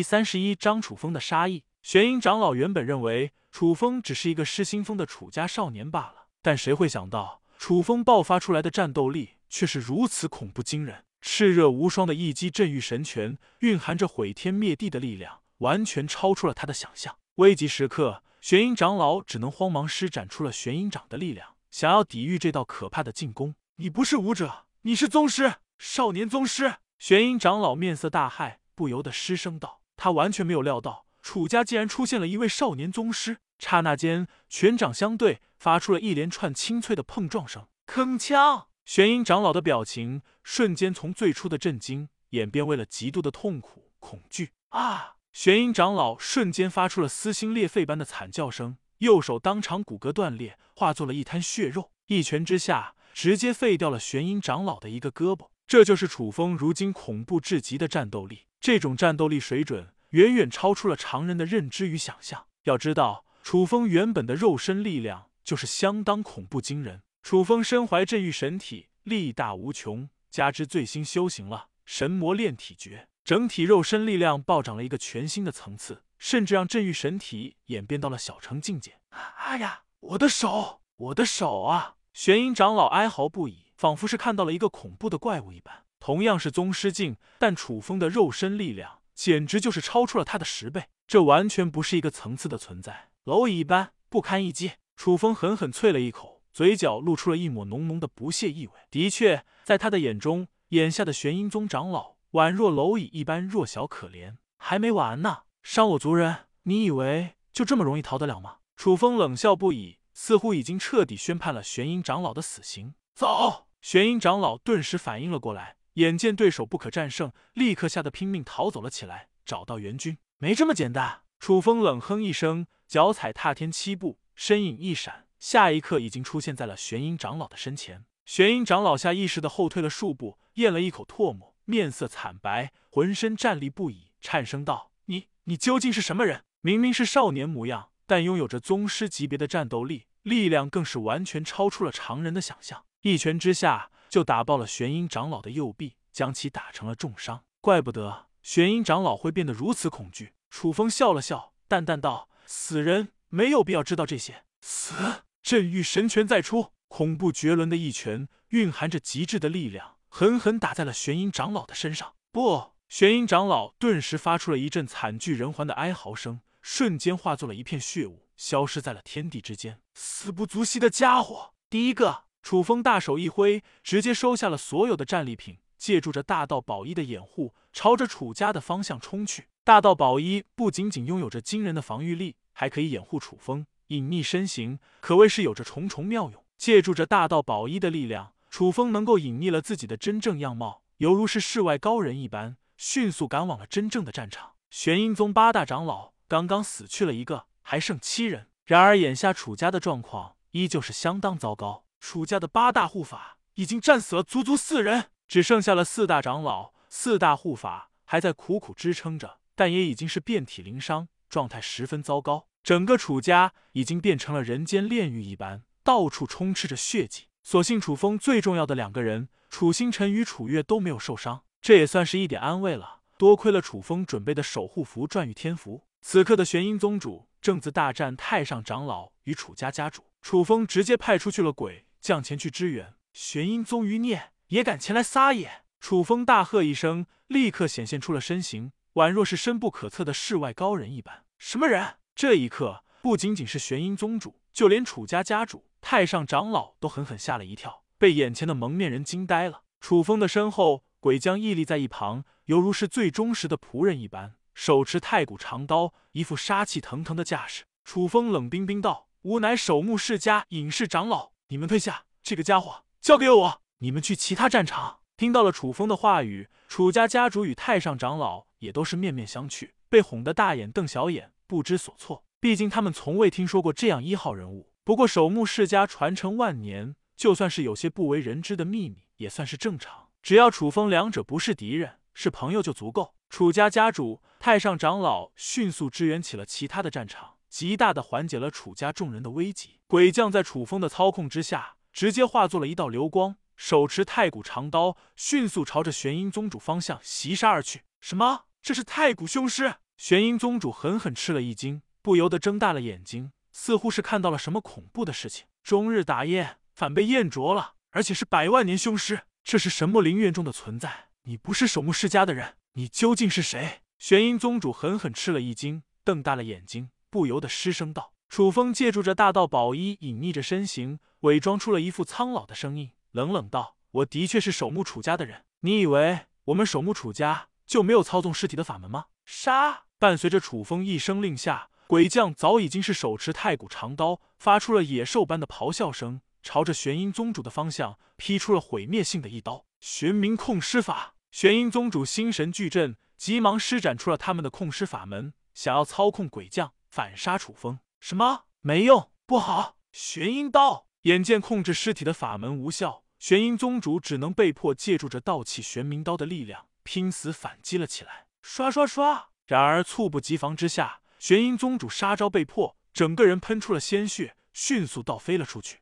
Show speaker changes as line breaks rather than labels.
第三十一章楚风的杀意。玄阴长老原本认为楚风只是一个失心疯的楚家少年罢了，但谁会想到楚风爆发出来的战斗力却是如此恐怖惊人，炽热无双的一击镇狱神拳，蕴含着毁天灭地的力量，完全超出了他的想象。危急时刻，玄阴长老只能慌忙施展出了玄阴掌的力量，想要抵御这道可怕的进攻。你不是武者，你是宗师，少年宗师！玄阴长老面色大骇，不由得失声道：“他完全没有料到，楚家竟然出现了一位少年宗师。”刹那间，拳掌相对，发出了一连串清脆的碰撞声。铿锵！玄阴长老的表情瞬间从最初的震惊演变为了极度的痛苦、恐惧。啊！玄阴长老瞬间发出了撕心裂肺般的惨叫声，右手当场骨骼断裂，化作了一滩血肉。一拳之下。直接废掉了玄阴长老的一个胳膊，这就是楚风如今恐怖至极的战斗力。这种战斗力水准远远超出了常人的认知与想象。要知道，楚风原本的肉身力量就是相当恐怖惊人。楚风身怀镇狱神体，力大无穷，加之最新修行了神魔炼体诀，整体肉身力量暴涨了一个全新的层次，甚至让镇狱神体演变到了小成境界。哎呀，我的手，我的手啊！玄阴长老哀嚎不已，仿佛是看到了一个恐怖的怪物一般。同样是宗师境，但楚风的肉身力量简直就是超出了他的十倍，这完全不是一个层次的存在。蝼蚁一般，不堪一击。楚风狠狠啐了一口，嘴角露出了一抹浓浓的不屑意味。的确，在他的眼中，眼下的玄阴宗长老宛若蝼蚁一般弱小可怜。还没完呢，伤我族人，你以为就这么容易逃得了吗？楚风冷笑不已。似乎已经彻底宣判了玄阴长老的死刑。走！玄阴长老顿时反应了过来，眼见对手不可战胜，立刻吓得拼命逃走了起来，找到援军。没这么简单！楚风冷哼一声，脚踩踏天七步，身影一闪，下一刻已经出现在了玄阴长老的身前。玄阴长老下意识的后退了数步，咽了一口唾沫，面色惨白，浑身战栗不已，颤声道：“你，你究竟是什么人？明明是少年模样，但拥有着宗师级别的战斗力。”力量更是完全超出了常人的想象，一拳之下就打爆了玄阴长老的右臂，将其打成了重伤。怪不得玄阴长老会变得如此恐惧。楚风笑了笑，淡淡道：“死人没有必要知道这些。”死！镇狱神拳再出，恐怖绝伦的一拳，蕴含着极致的力量，狠狠打在了玄阴长老的身上。不！玄阴长老顿时发出了一阵惨剧人寰的哀嚎声，瞬间化作了一片血雾。消失在了天地之间，死不足惜的家伙！第一个，楚风大手一挥，直接收下了所有的战利品，借助着大道宝衣的掩护，朝着楚家的方向冲去。大道宝衣不仅仅拥有着惊人的防御力，还可以掩护楚风隐匿身形，可谓是有着重重妙用。借助着大道宝衣的力量，楚风能够隐匿了自己的真正样貌，犹如是世外高人一般，迅速赶往了真正的战场。玄阴宗八大长老刚刚死去了一个。还剩七人，然而眼下楚家的状况依旧是相当糟糕。楚家的八大护法已经战死了足足四人，只剩下了四大长老，四大护法还在苦苦支撑着，但也已经是遍体鳞伤，状态十分糟糕。整个楚家已经变成了人间炼狱一般，到处充斥着血迹。所幸楚风最重要的两个人楚星辰与楚月都没有受伤，这也算是一点安慰了。多亏了楚风准备的守护符转玉天符，此刻的玄阴宗主。正自大战太上长老与楚家家主，楚风直接派出去了鬼将前去支援。玄阴宗余孽也敢前来撒野！楚风大喝一声，立刻显现出了身形，宛若是深不可测的世外高人一般。什么人？这一刻，不仅仅是玄阴宗主，就连楚家家主、太上长老都狠狠吓了一跳，被眼前的蒙面人惊呆了。楚风的身后，鬼将屹立在一旁，犹如是最忠实的仆人一般。手持太古长刀，一副杀气腾腾的架势。楚风冷冰冰道：“吾乃守墓世家隐士长老，你们退下，这个家伙交给我。你们去其他战场。”听到了楚风的话语，楚家家主与太上长老也都是面面相觑，被哄得大眼瞪小眼，不知所措。毕竟他们从未听说过这样一号人物。不过守墓世家传承万年，就算是有些不为人知的秘密，也算是正常。只要楚风两者不是敌人，是朋友就足够。楚家家主、太上长老迅速支援起了其他的战场，极大的缓解了楚家众人的危机。鬼将在楚风的操控之下，直接化作了一道流光，手持太古长刀，迅速朝着玄阴宗主方向袭杀而去。什么？这是太古凶师？玄阴宗主狠狠吃了一惊，不由得睁大了眼睛，似乎是看到了什么恐怖的事情。终日打雁，反被雁啄了，而且是百万年凶尸，这是神魔陵院中的存在。你不是守墓世家的人，你究竟是谁？玄阴宗主狠狠吃了一惊，瞪大了眼睛，不由得失声道。楚风借助着大道宝衣，隐匿着身形，伪装出了一副苍老的声音，冷冷道：“我的确是守墓楚家的人，你以为我们守墓楚家就没有操纵尸体的法门吗？”杀！伴随着楚风一声令下，鬼将早已经是手持太古长刀，发出了野兽般的咆哮声，朝着玄阴宗主的方向劈出了毁灭性的一刀。玄冥控尸法，玄阴宗主心神俱震，急忙施展出了他们的控尸法门，想要操控鬼将反杀楚风。什么？没用，不好！玄阴刀。眼见控制尸体的法门无效，玄阴宗主只能被迫借助着道气玄冥刀的力量，拼死反击了起来。刷刷刷！然而猝不及防之下，玄阴宗主杀招被破，整个人喷出了鲜血，迅速倒飞了出去。